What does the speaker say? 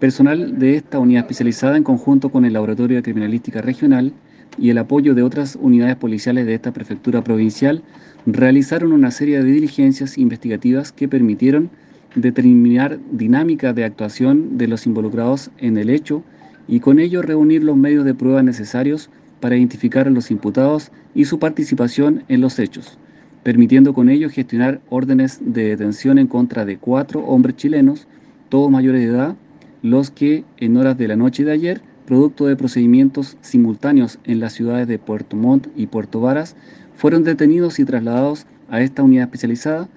Personal de esta unidad especializada, en conjunto con el Laboratorio de Criminalística Regional y el apoyo de otras unidades policiales de esta prefectura provincial, realizaron una serie de diligencias investigativas que permitieron determinar dinámica de actuación de los involucrados en el hecho y con ello reunir los medios de prueba necesarios para identificar a los imputados y su participación en los hechos, permitiendo con ello gestionar órdenes de detención en contra de cuatro hombres chilenos, todos mayores de edad, los que en horas de la noche de ayer, producto de procedimientos simultáneos en las ciudades de Puerto Montt y Puerto Varas, fueron detenidos y trasladados a esta unidad especializada